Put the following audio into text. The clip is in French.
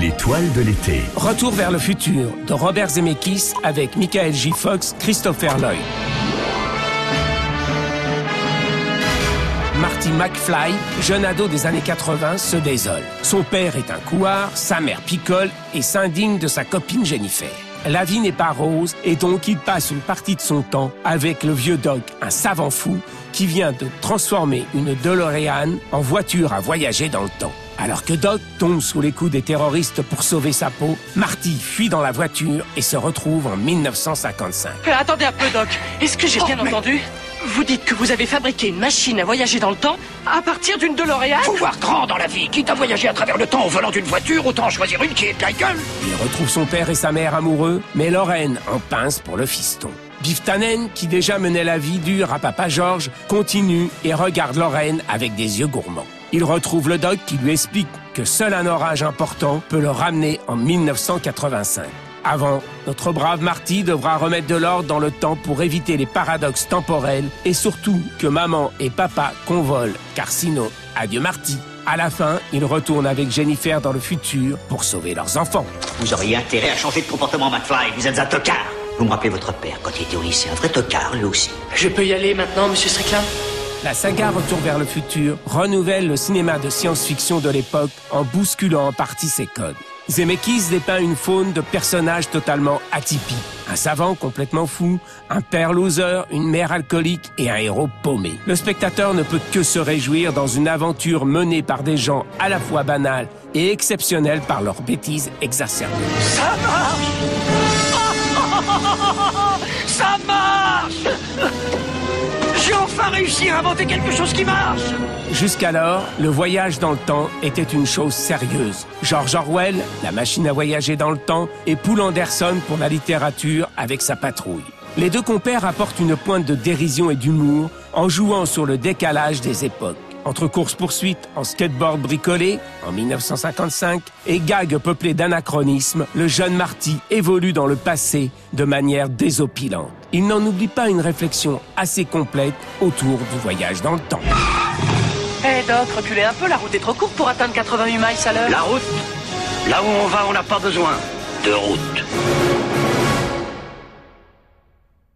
L'étoile de l'été. Retour vers le futur de Robert Zemeckis avec Michael J. Fox, Christopher Lloyd. Marty McFly, jeune ado des années 80, se désole. Son père est un couard, sa mère picole et s'indigne de sa copine Jennifer. La vie n'est pas rose et donc il passe une partie de son temps avec le vieux Doc, un savant fou qui vient de transformer une DeLorean en voiture à voyager dans le temps. Alors que Doc tombe sous les coups des terroristes pour sauver sa peau, Marty fuit dans la voiture et se retrouve en 1955. Euh, attendez un peu, Doc. Est-ce que j'ai bien entendu? Vous dites que vous avez fabriqué une machine à voyager dans le temps à partir d'une DeLorean? Faut voir grand dans la vie. Quitte à voyager à travers le temps au volant d'une voiture, autant choisir une qui est de la gueule. Il retrouve son père et sa mère amoureux, mais Lorraine en pince pour le fiston. Biff Tannen, qui déjà menait la vie dure à papa George, continue et regarde Lorraine avec des yeux gourmands. Il retrouve le doc qui lui explique que seul un orage important peut le ramener en 1985. Avant, notre brave Marty devra remettre de l'ordre dans le temps pour éviter les paradoxes temporels et surtout que maman et papa convolent, car sinon, adieu Marty. À la fin, il retourne avec Jennifer dans le futur pour sauver leurs enfants. Vous auriez intérêt à changer de comportement, McFly. Vous êtes un tocard. Vous me rappelez votre père quand il était au lycée. Un vrai tocard, lui aussi. Je peux y aller maintenant, monsieur Strickland? La saga Retour vers le futur renouvelle le cinéma de science-fiction de l'époque en bousculant en partie ses codes. Zemeckis dépeint une faune de personnages totalement atypiques. Un savant complètement fou, un père loser, une mère alcoolique et un héros paumé. Le spectateur ne peut que se réjouir dans une aventure menée par des gens à la fois banals et exceptionnels par leurs bêtises exacerbées. Ça marche Ça marche J'ai enfin réussi à inventer quelque chose qui marche Jusqu'alors, le voyage dans le temps était une chose sérieuse. George Orwell, la machine à voyager dans le temps, et Poul Anderson pour la littérature avec sa patrouille. Les deux compères apportent une pointe de dérision et d'humour en jouant sur le décalage des époques. Entre courses-poursuites en skateboard bricolé en 1955 et gags peuplés d'anachronismes, le jeune Marty évolue dans le passé de manière désopilante. Il n'en oublie pas une réflexion assez complète autour du voyage dans le temps. Hé Doc, reculez un peu, la route est trop courte pour atteindre 88 miles à l'heure. La route Là où on va, on n'a pas besoin de route.